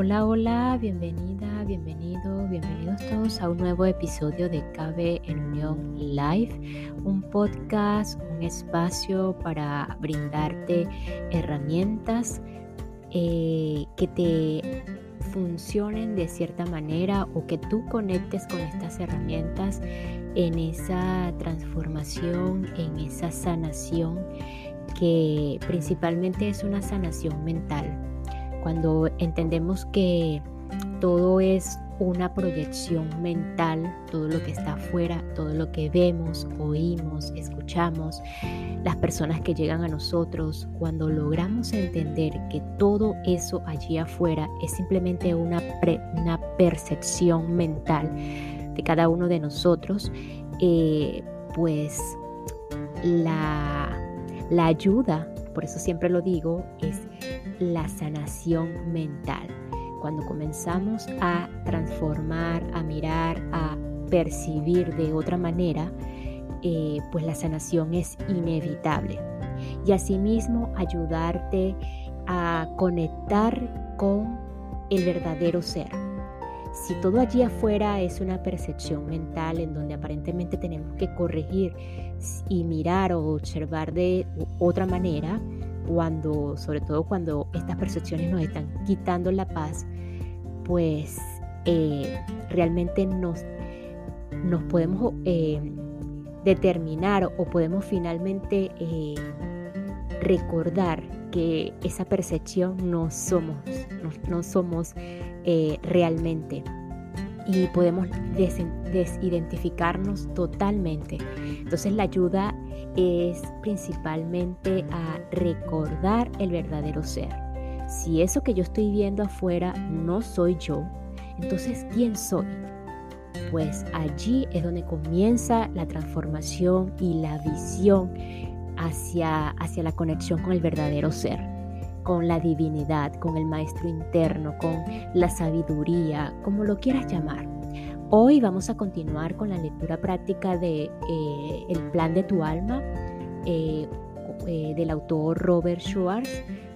Hola, hola, bienvenida, bienvenido, bienvenidos todos a un nuevo episodio de Cabe en Unión Live, un podcast, un espacio para brindarte herramientas eh, que te funcionen de cierta manera o que tú conectes con estas herramientas en esa transformación, en esa sanación que principalmente es una sanación mental cuando entendemos que todo es una proyección mental, todo lo que está afuera, todo lo que vemos, oímos, escuchamos, las personas que llegan a nosotros, cuando logramos entender que todo eso allí afuera es simplemente una, una percepción mental de cada uno de nosotros, eh, pues la, la ayuda, por eso siempre lo digo, es la sanación mental. Cuando comenzamos a transformar, a mirar, a percibir de otra manera, eh, pues la sanación es inevitable. Y asimismo ayudarte a conectar con el verdadero ser. Si todo allí afuera es una percepción mental en donde aparentemente tenemos que corregir y mirar o observar de otra manera, cuando, sobre todo cuando estas percepciones nos están quitando la paz, pues eh, realmente nos, nos podemos eh, determinar o podemos finalmente eh, recordar que esa percepción no somos, no, somos realmente y podemos desidentificarnos totalmente. Entonces la ayuda es principalmente a recordar el verdadero ser. Si eso que yo estoy viendo afuera no soy yo, entonces ¿quién soy? Pues allí es donde comienza la transformación y la visión hacia, hacia la conexión con el verdadero ser, con la divinidad, con el maestro interno, con la sabiduría, como lo quieras llamar. Hoy vamos a continuar con la lectura práctica de eh, El plan de tu alma eh, eh, del autor Robert Schwartz,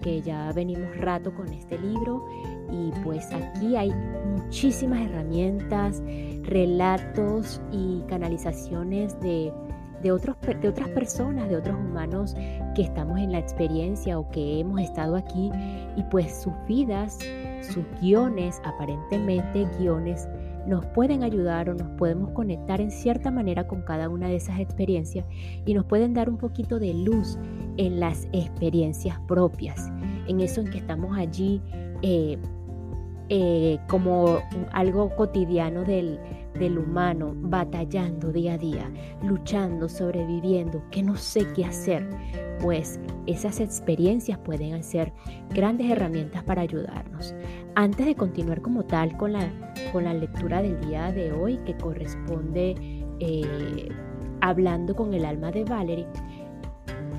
que ya venimos rato con este libro y pues aquí hay muchísimas herramientas, relatos y canalizaciones de, de, otros, de otras personas, de otros humanos que estamos en la experiencia o que hemos estado aquí y pues sus vidas, sus guiones, aparentemente guiones nos pueden ayudar o nos podemos conectar en cierta manera con cada una de esas experiencias y nos pueden dar un poquito de luz en las experiencias propias, en eso en que estamos allí eh, eh, como algo cotidiano del, del humano, batallando día a día, luchando, sobreviviendo, que no sé qué hacer, pues esas experiencias pueden ser grandes herramientas para ayudarnos. Antes de continuar como tal con la, con la lectura del día de hoy, que corresponde eh, hablando con el alma de Valerie,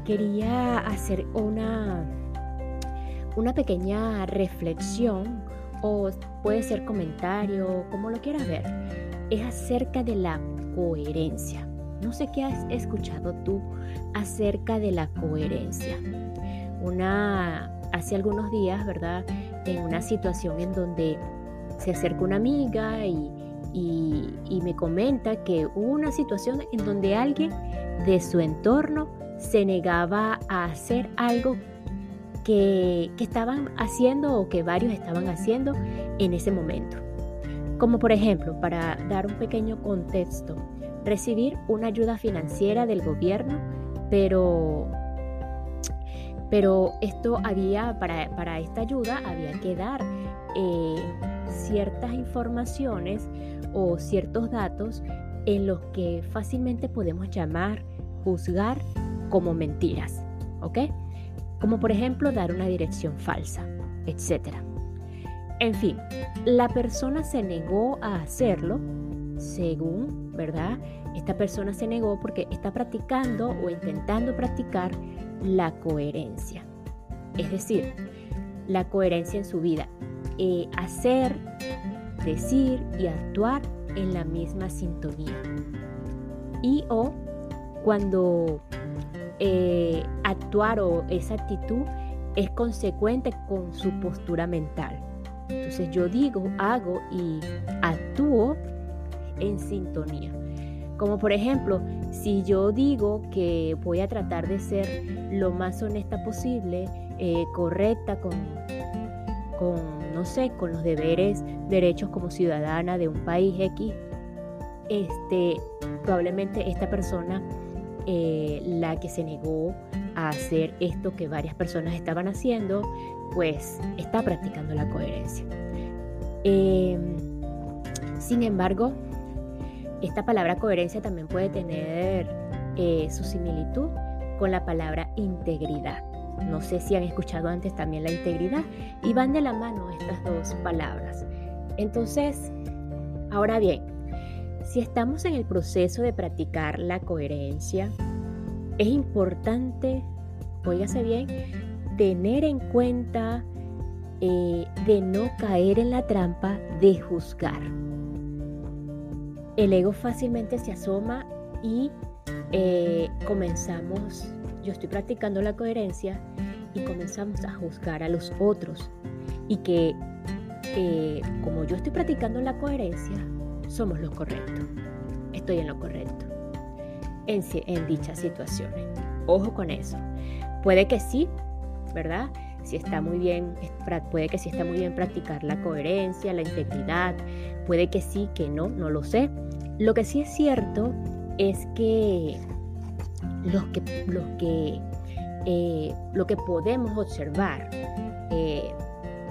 quería hacer una, una pequeña reflexión o puede ser comentario, como lo quieras ver. Es acerca de la coherencia. No sé qué has escuchado tú acerca de la coherencia. Una, hace algunos días, ¿verdad? En una situación en donde se acerca una amiga y, me comenta que hubo una situación en donde alguien de su entorno se negaba a hacer algo que, estaban haciendo o que varios estaban haciendo en ese momento. Como por ejemplo, para dar un pequeño contexto, recibir una ayuda financiera del gobierno, pero, pero esto había, para, para esta ayuda había que dar eh, ciertas informaciones o ciertos datos en los que fácilmente podemos llamar, juzgar como mentiras, ¿ok? Como por ejemplo dar una dirección falsa, etc. En fin, la persona se negó a hacerlo según, ¿verdad? Esta persona se negó porque está practicando o intentando practicar la coherencia. Es decir, la coherencia en su vida. Eh, hacer, decir y actuar en la misma sintonía. Y o cuando eh, actuar o esa actitud es consecuente con su postura mental. Entonces yo digo, hago y actúo en sintonía. Como por ejemplo, si yo digo que voy a tratar de ser lo más honesta posible, eh, correcta con, con, no sé, con los deberes, derechos como ciudadana de un país X, este, probablemente esta persona, eh, la que se negó a hacer esto que varias personas estaban haciendo, pues está practicando la coherencia. Em, sin embargo, esta palabra coherencia también puede tener eh, su similitud con la palabra integridad. No sé si han escuchado antes también la integridad y van de la mano estas dos palabras. Entonces, ahora bien, si estamos en el proceso de practicar la coherencia, es importante, óigase bien, tener en cuenta eh, de no caer en la trampa de juzgar. El ego fácilmente se asoma y eh, comenzamos, yo estoy practicando la coherencia y comenzamos a juzgar a los otros. Y que eh, como yo estoy practicando la coherencia, somos lo correcto. Estoy en lo correcto en, en dichas situaciones. Ojo con eso. Puede que sí, ¿verdad? Si está muy bien, puede que sí está muy bien practicar la coherencia, la integridad, puede que sí, que no, no lo sé. Lo que sí es cierto es que los que, los que, eh, lo que podemos observar, eh,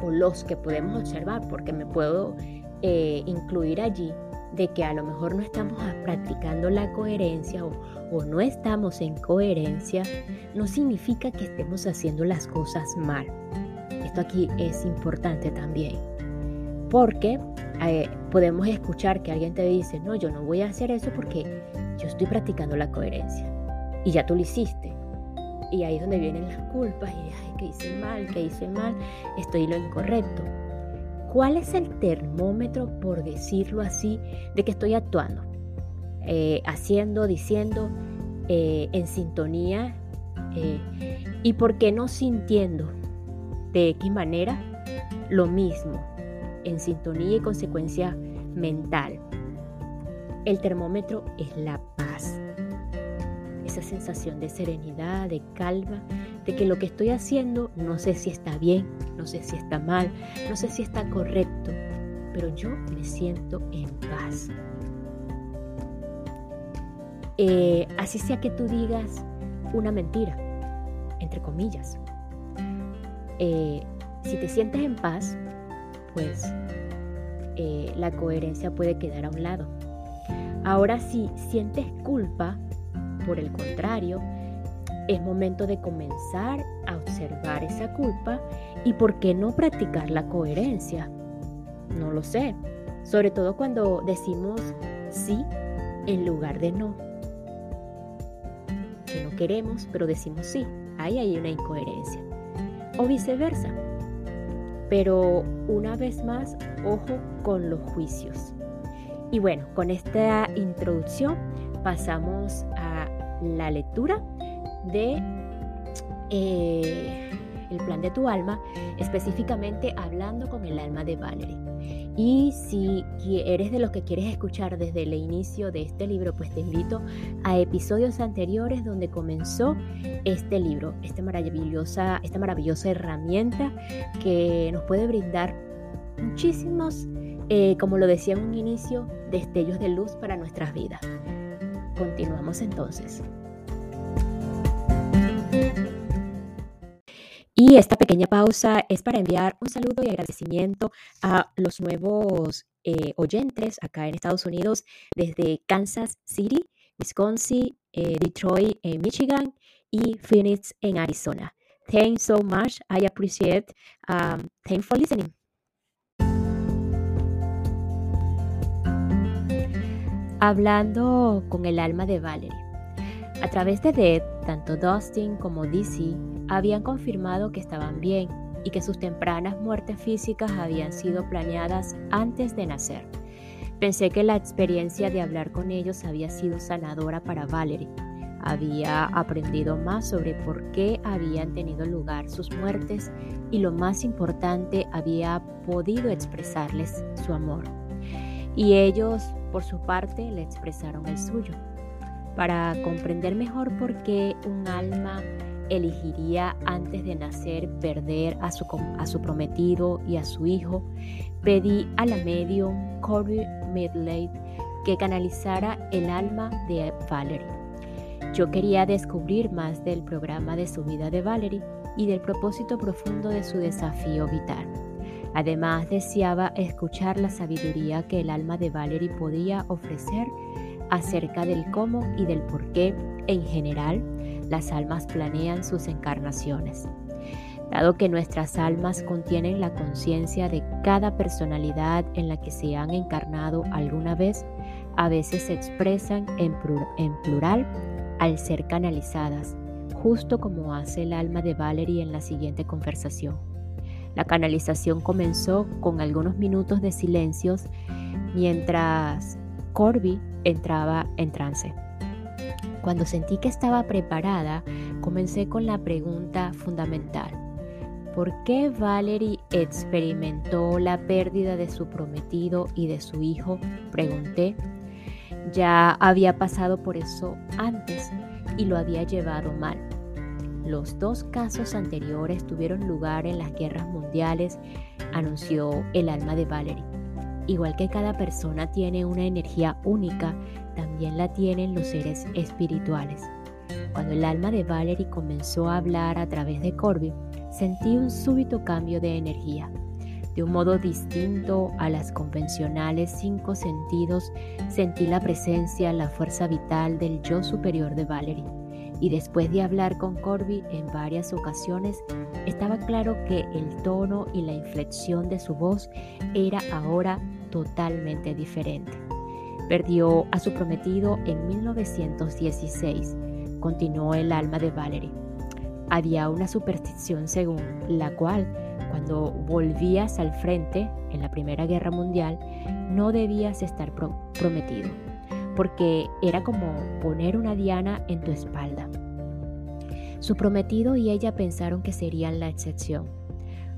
o los que podemos observar, porque me puedo eh, incluir allí, de que a lo mejor no estamos practicando la coherencia o, no estamos en coherencia, no significa que estemos haciendo las cosas mal. Esto aquí es importante también, porque eh, podemos escuchar que alguien te dice, no, yo no voy a hacer eso porque yo estoy practicando la coherencia. Y ya tú lo hiciste. Y ahí es donde vienen las culpas y, ay, que hice mal, que hice mal, estoy lo incorrecto. ¿Cuál es el termómetro, por decirlo así, de que estoy actuando? Eh, haciendo, diciendo, eh, en sintonía eh, y por qué no sintiendo de X manera lo mismo, en sintonía y consecuencia mental. El termómetro es la paz, esa sensación de serenidad, de calma, de que lo que estoy haciendo no sé si está bien, no sé si está mal, no sé si está correcto, pero yo me siento en paz. Eh, así sea que tú digas una mentira, entre comillas. Eh, si te sientes en paz, pues eh, la coherencia puede quedar a un lado. Ahora si sientes culpa, por el contrario, es momento de comenzar a observar esa culpa y por qué no practicar la coherencia. No lo sé, sobre todo cuando decimos sí en lugar de no. Que no queremos, pero decimos sí. Ahí hay una incoherencia. O viceversa. Pero una vez más, ojo con los juicios. Y bueno, con esta introducción pasamos a la lectura de eh, el plan de tu alma, específicamente hablando con el alma de Valerie. Y si eres de los que quieres escuchar desde el inicio de este libro, pues te invito a episodios anteriores donde comenzó este libro, esta maravillosa, esta maravillosa herramienta que nos puede brindar muchísimos, eh, como lo decía en un inicio, destellos de luz para nuestras vidas. Continuamos entonces. Y esta pequeña pausa es para enviar un saludo y agradecimiento a los nuevos eh, oyentes acá en Estados Unidos desde Kansas City, Wisconsin, eh, Detroit, en Michigan y Phoenix en Arizona. Thanks so much. I appreciate. Um, thanks for listening. Hablando con el alma de Valerie. A través de Dead, tanto Dustin como Dizzy habían confirmado que estaban bien y que sus tempranas muertes físicas habían sido planeadas antes de nacer. Pensé que la experiencia de hablar con ellos había sido sanadora para Valerie, había aprendido más sobre por qué habían tenido lugar sus muertes y lo más importante, había podido expresarles su amor. Y ellos, por su parte, le expresaron el suyo. Para comprender mejor por qué un alma elegiría antes de nacer perder a su, a su prometido y a su hijo, pedí a la medium Corby Midlade que canalizara el alma de Valerie. Yo quería descubrir más del programa de su vida de Valerie y del propósito profundo de su desafío vital. Además, deseaba escuchar la sabiduría que el alma de Valerie podía ofrecer acerca del cómo y del por qué, en general, las almas planean sus encarnaciones. Dado que nuestras almas contienen la conciencia de cada personalidad en la que se han encarnado alguna vez, a veces se expresan en, plural al ser canalizadas, justo como hace el alma de Valerie en la siguiente conversación. La canalización comenzó con algunos minutos de silencios mientras Corby entraba en trance. Cuando sentí que estaba preparada, comencé con la pregunta fundamental. ¿Por qué Valerie experimentó la pérdida de su prometido y de su hijo? Pregunté ya había pasado por eso antes y lo había llevado mal. Los dos casos anteriores tuvieron lugar en las guerras mundiales, anunció el alma de Valerie. Igual que cada persona tiene una energía única, también la tienen los seres espirituales. Cuando el alma de Valerie comenzó a hablar a través de Corby, sentí un súbito cambio de energía. De un modo distinto a las convencionales cinco sentidos, sentí la presencia, la fuerza vital del yo superior de Valerie. Y después de hablar con Corby en varias ocasiones, estaba claro que el tono y la inflexión de su voz era ahora totalmente diferente. Perdió a su prometido en 1916, continuó el alma de Valerie. Había una superstición según la cual cuando volvías al frente en la Primera Guerra Mundial, no debías estar prometido, porque era como poner una diana en tu espalda. Su prometido y ella pensaron que serían la excepción.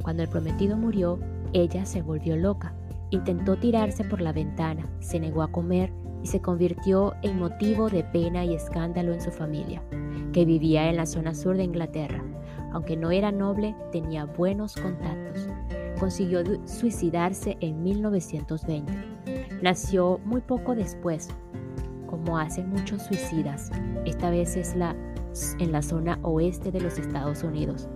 Cuando el prometido murió, ella se volvió loca, intentó tirarse por la ventana, se negó a comer y se convirtió en motivo de pena y escándalo en su familia, que vivía en la zona sur de Inglaterra. Aunque no era noble, tenía buenos contactos. Consiguió suicidarse en 1920. Nació muy poco después, como hacen muchos suicidas. Esta vez es la, en la zona oeste de los Estados Unidos.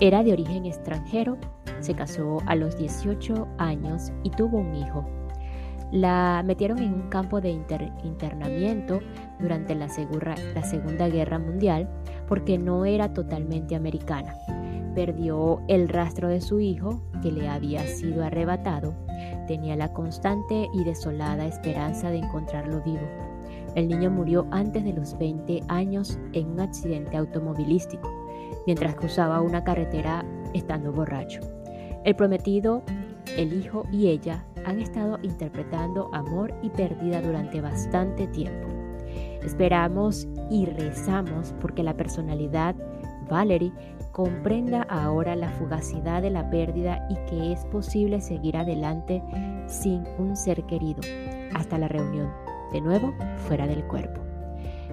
Era de origen extranjero, se casó a los 18 años y tuvo un hijo. La metieron en un campo de internamiento durante la, Segunda Guerra Mundial porque no era totalmente americana. Perdió el rastro de su hijo, que le había sido arrebatado. Tenía la constante y desolada esperanza de encontrarlo vivo. El niño murió antes de los 20 años en un accidente automovilístico, mientras cruzaba una carretera estando borracho. El prometido, el hijo y ella han estado interpretando amor y pérdida durante bastante tiempo. Esperamos y rezamos porque la personalidad Valerie comprenda ahora la fugacidad de la pérdida y que es posible seguir adelante sin un ser querido hasta la reunión, de nuevo fuera del cuerpo.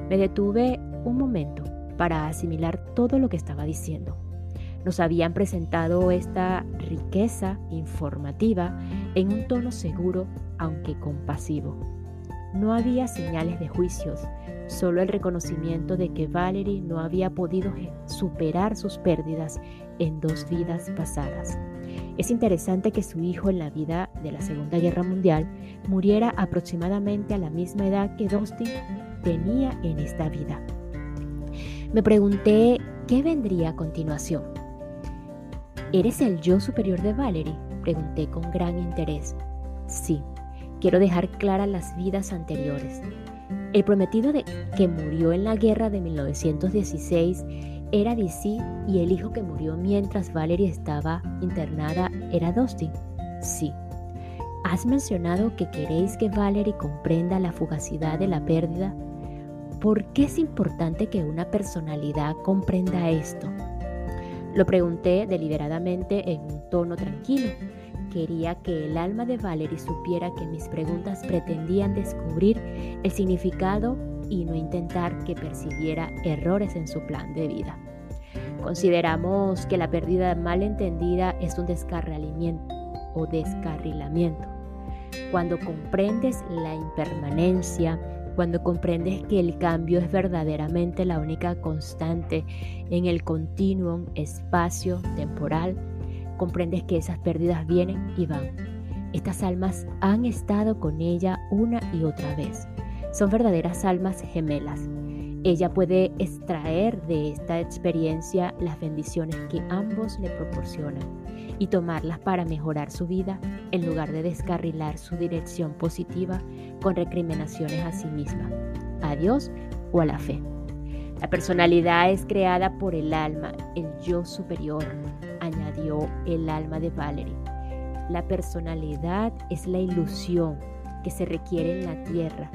Me detuve un momento para asimilar todo lo que estaba diciendo. Nos habían presentado esta riqueza informativa en un tono seguro, aunque compasivo. No había señales de juicios, solo el reconocimiento de que Valerie no había podido superar sus pérdidas en dos vidas pasadas. Es interesante que su hijo en la vida de la Segunda Guerra Mundial muriera aproximadamente a la misma edad que Dustin tenía en esta vida. Me pregunté qué vendría a continuación. ¿Eres el yo superior de Valerie? Pregunté con gran interés. Sí, quiero dejar claras las vidas anteriores. El prometido de que murió en la guerra de 1916 era DC y el hijo que murió mientras Valerie estaba internada era Dustin. Sí. Has mencionado que queréis que Valerie comprenda la fugacidad de la pérdida. ¿Por qué es importante que una personalidad comprenda esto? Lo pregunté deliberadamente en un tono tranquilo. Quería que el alma de Valerie supiera que mis preguntas pretendían descubrir el significado y no intentar que persiguiera errores en su plan de vida. Consideramos que la pérdida mal entendida es un descarrilamiento o descarrilamiento. Cuando comprendes la impermanencia, cuando comprendes que el cambio es verdaderamente la única constante en el continuum espacio-temporal, comprendes que esas pérdidas vienen y van. Estas almas han estado con ella una y otra vez. Son verdaderas almas gemelas. Ella puede extraer de esta experiencia las bendiciones que ambos le proporcionan y tomarlas para mejorar su vida en lugar de descarrilar su dirección positiva con recriminaciones a sí misma, a Dios o a la fe. La personalidad es creada por el alma, el yo superior, añadió el alma de Valerie. La personalidad es la ilusión que se requiere en la tierra,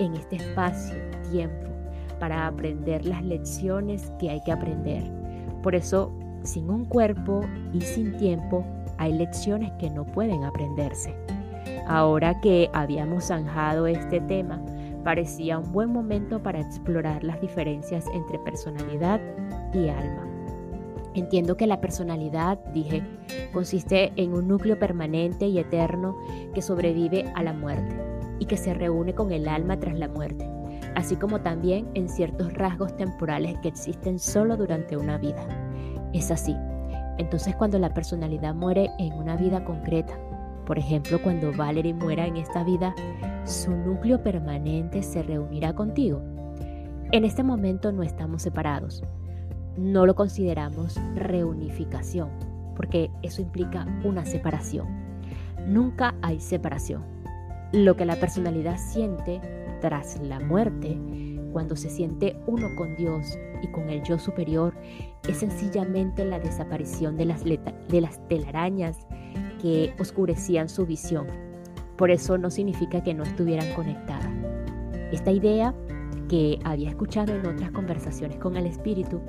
en este espacio, tiempo, para aprender las lecciones que hay que aprender. Por eso sin un cuerpo y sin tiempo hay lecciones que no pueden aprenderse. Ahora que habíamos zanjado este tema, parecía un buen momento para explorar las diferencias entre personalidad y alma. Entiendo que la personalidad, dije, consiste en un núcleo permanente y eterno que sobrevive a la muerte y que se reúne con el alma tras la muerte, así como también en ciertos rasgos temporales que existen solo durante una vida es así. Entonces cuando la personalidad muere en una vida concreta, por ejemplo cuando Valerie muera en esta vida, su núcleo permanente se reunirá contigo. En este momento no estamos separados. No lo consideramos reunificación, porque eso implica una separación. Nunca hay separación. Lo que la personalidad siente tras la muerte cuando se siente uno con Dios y con el yo superior, es sencillamente la desaparición de las, telarañas que oscurecían su visión. Por eso no significa que no estuvieran conectadas. Esta idea que había escuchado en otras conversaciones con el Espíritu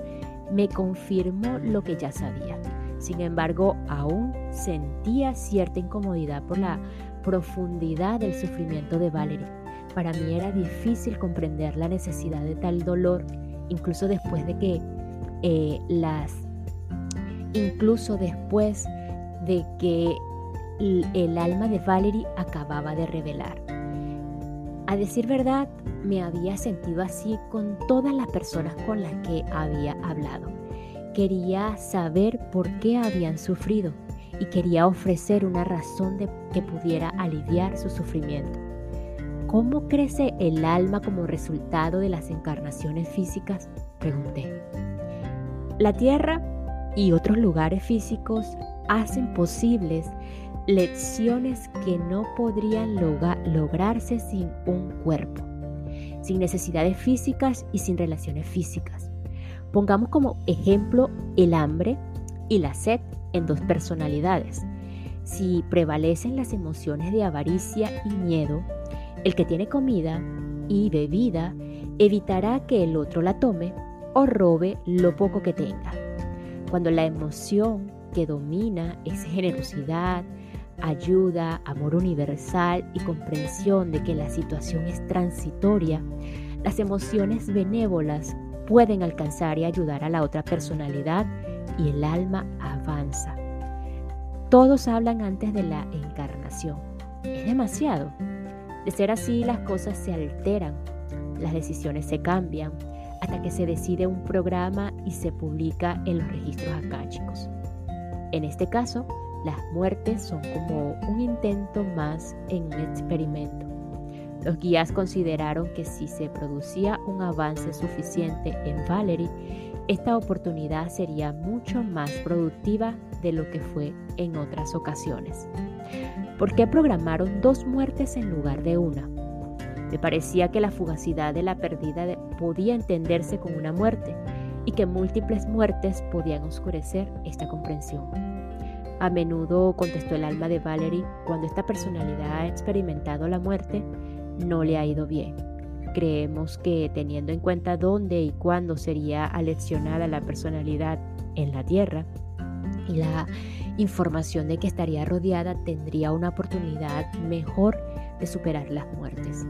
me confirmó lo que ya sabía. Sin embargo, aún sentía cierta incomodidad por la profundidad del sufrimiento de Valerie para mí era difícil comprender la necesidad de tal dolor, incluso después de que eh, las, incluso después de que el alma de Valerie acababa de revelar. A decir verdad, me había sentido así con todas las personas con las que había hablado. Quería saber por qué habían sufrido y quería ofrecer una razón de que pudiera aliviar su sufrimiento. ¿Cómo crece el alma como resultado de las encarnaciones físicas? Pregunté. La Tierra y otros lugares físicos hacen posibles lecciones que no podrían lograrse sin un cuerpo, sin necesidades físicas y sin relaciones físicas. Pongamos como ejemplo el hambre y la sed en dos personalidades. Si prevalecen las emociones de avaricia y miedo, el que tiene comida y bebida evitará que el otro la tome o robe lo poco que tenga. Cuando la emoción que domina es generosidad, ayuda, amor universal y comprensión de que la situación es transitoria, las emociones benévolas pueden alcanzar y ayudar a la otra personalidad y el alma avanza. Todos hablan antes de la encarnación. Es demasiado. De ser así, las cosas se alteran, las decisiones se cambian, hasta que se decide un programa y se publica en los registros akáshicos. En este caso, las muertes son como un intento más en un experimento. Los guías consideraron que si se producía un avance suficiente en Valerie, esta oportunidad sería mucho más productiva de lo que fue en otras ocasiones. ¿Por qué programaron dos muertes en lugar de una? Me parecía que la fugacidad de la pérdida podía entenderse con una muerte y que múltiples muertes podían oscurecer esta comprensión. A menudo, contestó el alma de Valerie, cuando esta personalidad ha experimentado la muerte, no le ha ido bien. creemos que teniendo en cuenta dónde y cuándo sería aleccionada la personalidad en la tierra y la información de que estaría rodeada, tendría una oportunidad mejor de superar las muertes.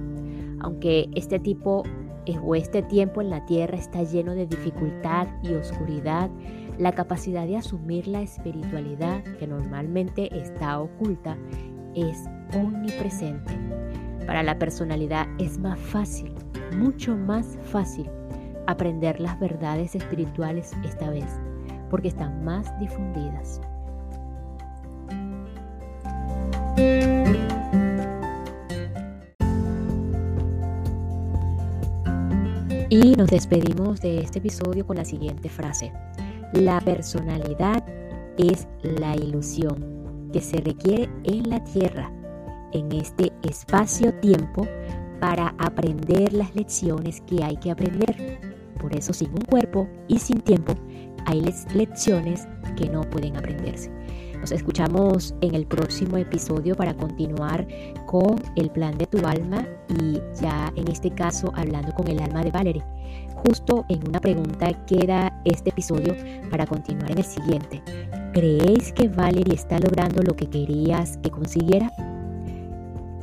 Aunque este tipo eh, o este tiempo en la tierra está lleno de dificultad y oscuridad, la capacidad de asumir la espiritualidad que normalmente está oculta es omnipresente. Para la personalidad es más fácil, mucho más fácil, aprender las verdades espirituales esta vez, porque están más difundidas. Y nos despedimos de este episodio con la siguiente frase. La personalidad es la ilusión que se requiere en la tierra, en este espacio-tiempo, para aprender las lecciones que hay que aprender. Por eso sin un cuerpo y sin tiempo hay lecciones que no pueden aprenderse. Nos escuchamos en el próximo episodio para continuar con el plan de tu alma y ya en este caso hablando con el alma de Valerie. Justo en una pregunta queda este episodio para continuar en el siguiente. ¿Creéis que Valerie está logrando lo que querías que consiguiera?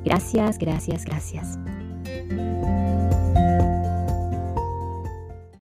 Gracias, gracias, gracias.